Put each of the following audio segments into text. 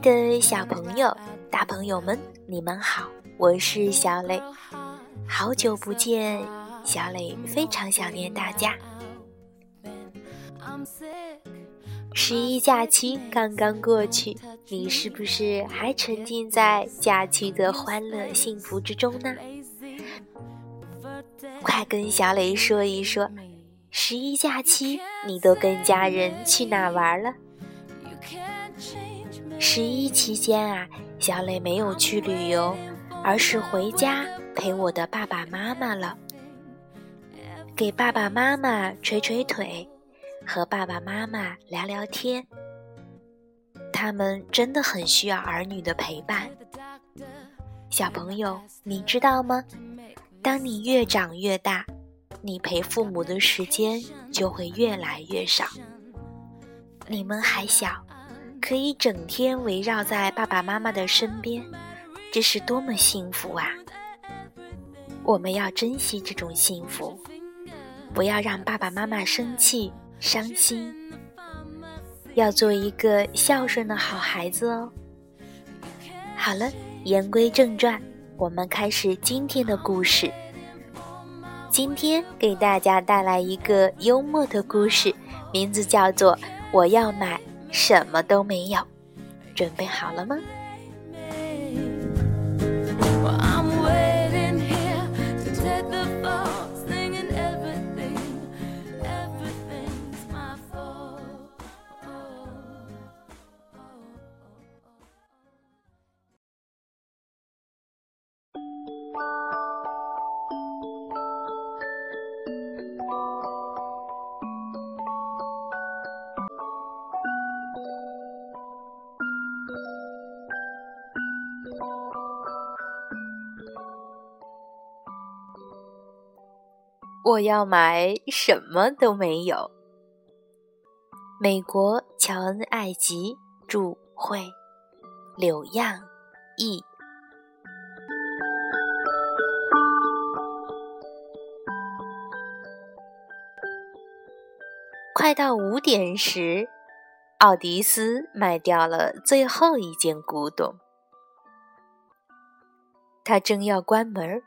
的小朋友、大朋友们，你们好，我是小磊，好久不见，小磊非常想念大家。十一假期刚刚过去，你是不是还沉浸在假期的欢乐幸福之中呢？快跟小磊说一说，十一假期你都跟家人去哪玩了？十一期间啊，小磊没有去旅游，而是回家陪我的爸爸妈妈了，给爸爸妈妈捶捶腿，和爸爸妈妈聊聊天。他们真的很需要儿女的陪伴。小朋友，你知道吗？当你越长越大，你陪父母的时间就会越来越少。你们还小，可以整天围绕在爸爸妈妈的身边，这是多么幸福啊！我们要珍惜这种幸福，不要让爸爸妈妈生气、伤心，要做一个孝顺的好孩子哦。好了，言归正传。我们开始今天的故事。今天给大家带来一个幽默的故事，名字叫做《我要买什么都没有》。准备好了吗？我要买什么都没有。美国乔恩·艾吉著绘，柳样译。快到五点时，奥迪斯卖掉了最后一件古董。他正要关门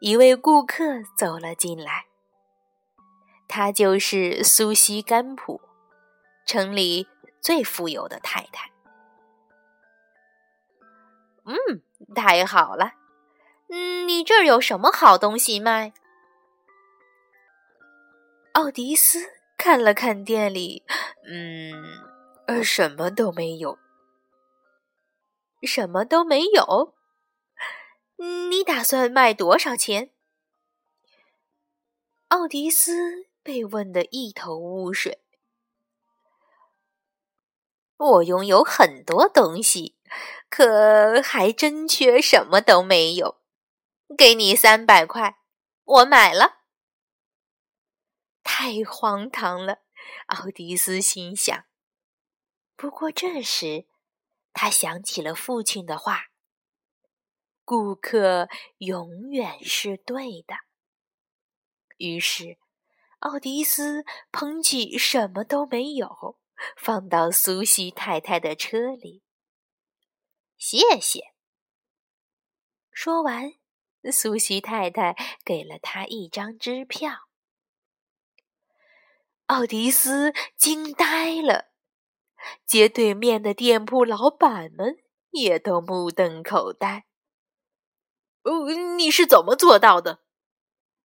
一位顾客走了进来，她就是苏西·甘普，城里最富有的太太。嗯，太好了。嗯，你这儿有什么好东西卖？奥迪斯看了看店里，嗯，呃什么都没有，什么都没有。你打算卖多少钱？奥迪斯被问得一头雾水。我拥有很多东西，可还真缺什么都没有。给你三百块，我买了。太荒唐了，奥迪斯心想。不过这时，他想起了父亲的话。顾客永远是对的。于是，奥迪斯捧起什么都没有，放到苏西太太的车里。谢谢。说完，苏西太太给了他一张支票。奥迪斯惊呆了，街对面的店铺老板们也都目瞪口呆。哦，你是怎么做到的？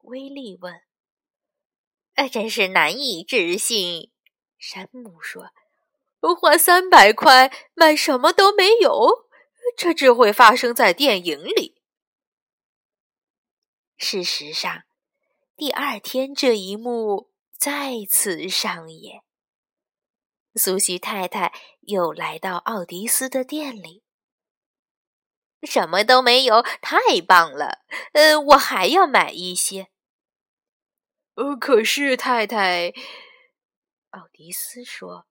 威利问。哎，真是难以置信。山姆说：“花三百块买什么都没有，这只会发生在电影里。”事实上，第二天这一幕再次上演。苏西太太又来到奥迪斯的店里。什么都没有，太棒了！呃，我还要买一些。呃，可是太太，奥迪斯说：“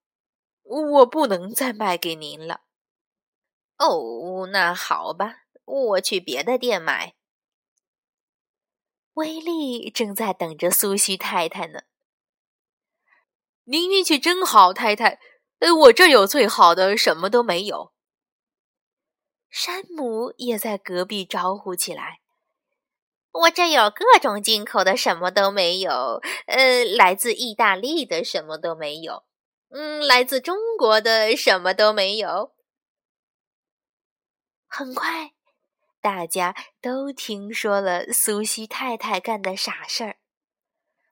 我不能再卖给您了。”哦，那好吧，我去别的店买。威利正在等着苏西太太呢。您运气真好，太太，呃，我这有最好的，什么都没有。山姆也在隔壁招呼起来：“我这有各种进口的，什么都没有。呃，来自意大利的什么都没有。嗯，来自中国的什么都没有。”很快，大家都听说了苏西太太干的傻事儿，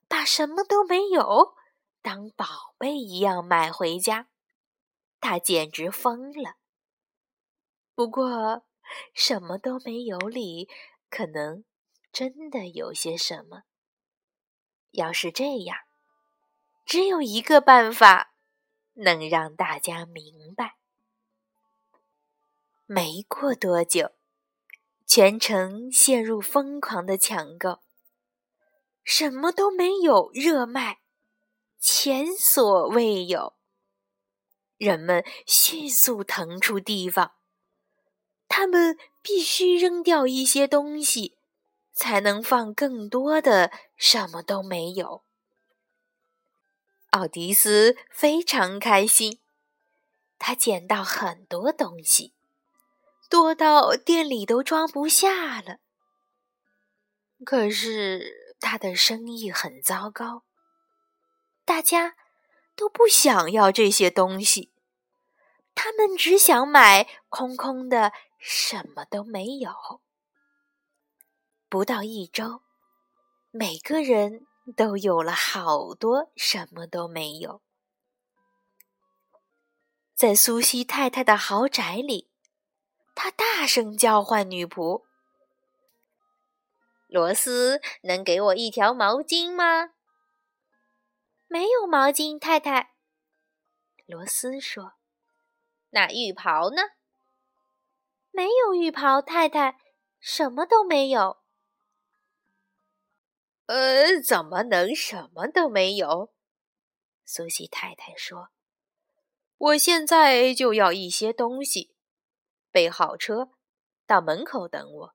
把什么都没有当宝贝一样买回家。她简直疯了。不过，什么都没有里，可能真的有些什么。要是这样，只有一个办法能让大家明白。没过多久，全城陷入疯狂的抢购，什么都没有热卖，前所未有。人们迅速腾出地方，他们必须扔掉一些东西，才能放更多的什么都没有。奥迪斯非常开心，他捡到很多东西。多到店里都装不下了。可是他的生意很糟糕，大家都不想要这些东西，他们只想买空空的，什么都没有。不到一周，每个人都有了好多什么都没有。在苏西太太的豪宅里。他大声叫唤女仆：“罗斯，能给我一条毛巾吗？”“没有毛巾，太太。”罗斯说。“那浴袍呢？”“没有浴袍，太太，什么都没有。”“呃，怎么能什么都没有？”苏西太太说：“我现在就要一些东西。”备好车，到门口等我。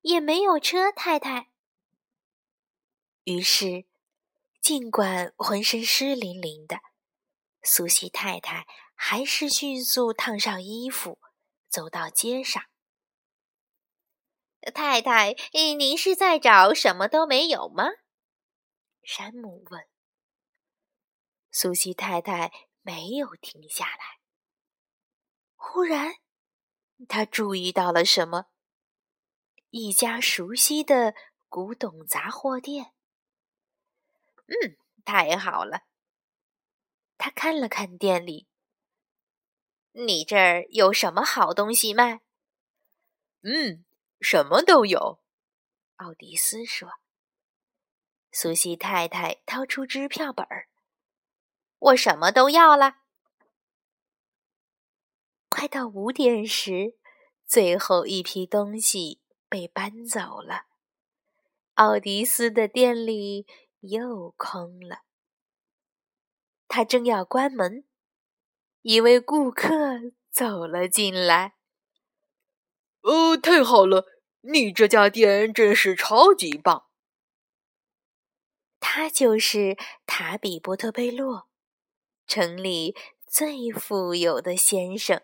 也没有车，太太。于是，尽管浑身湿淋淋的，苏西太太还是迅速烫上衣服，走到街上。太太，您是在找什么都没有吗？山姆问。苏西太太没有停下来。忽然，他注意到了什么？一家熟悉的古董杂货店。嗯，太好了。他看了看店里，你这儿有什么好东西卖？嗯，什么都有。奥迪斯说。苏西太太掏出支票本儿，我什么都要了。快到五点时，最后一批东西被搬走了，奥迪斯的店里又空了。他正要关门，一位顾客走了进来。“哦，太好了！你这家店真是超级棒。”他就是塔比波特贝洛，城里最富有的先生。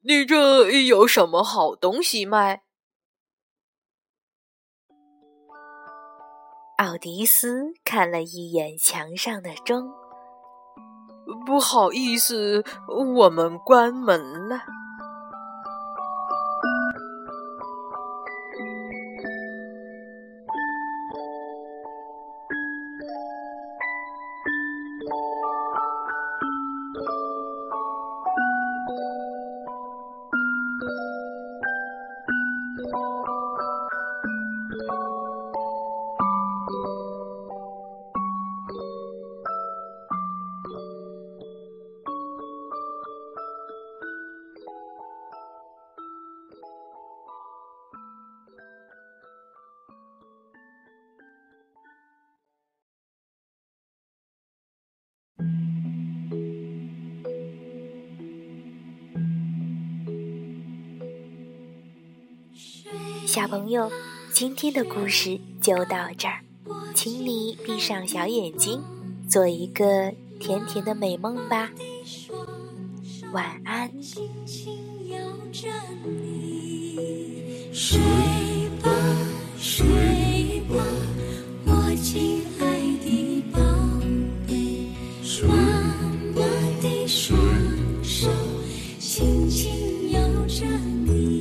你这有什么好东西卖？奥迪斯看了一眼墙上的钟，不好意思，我们关门了。小朋友，今天的故事就到这儿，请你闭上小眼睛，做一个甜甜的美梦吧。晚安。睡吧，睡吧，我亲爱的宝贝，妈妈的双手轻轻摇着你。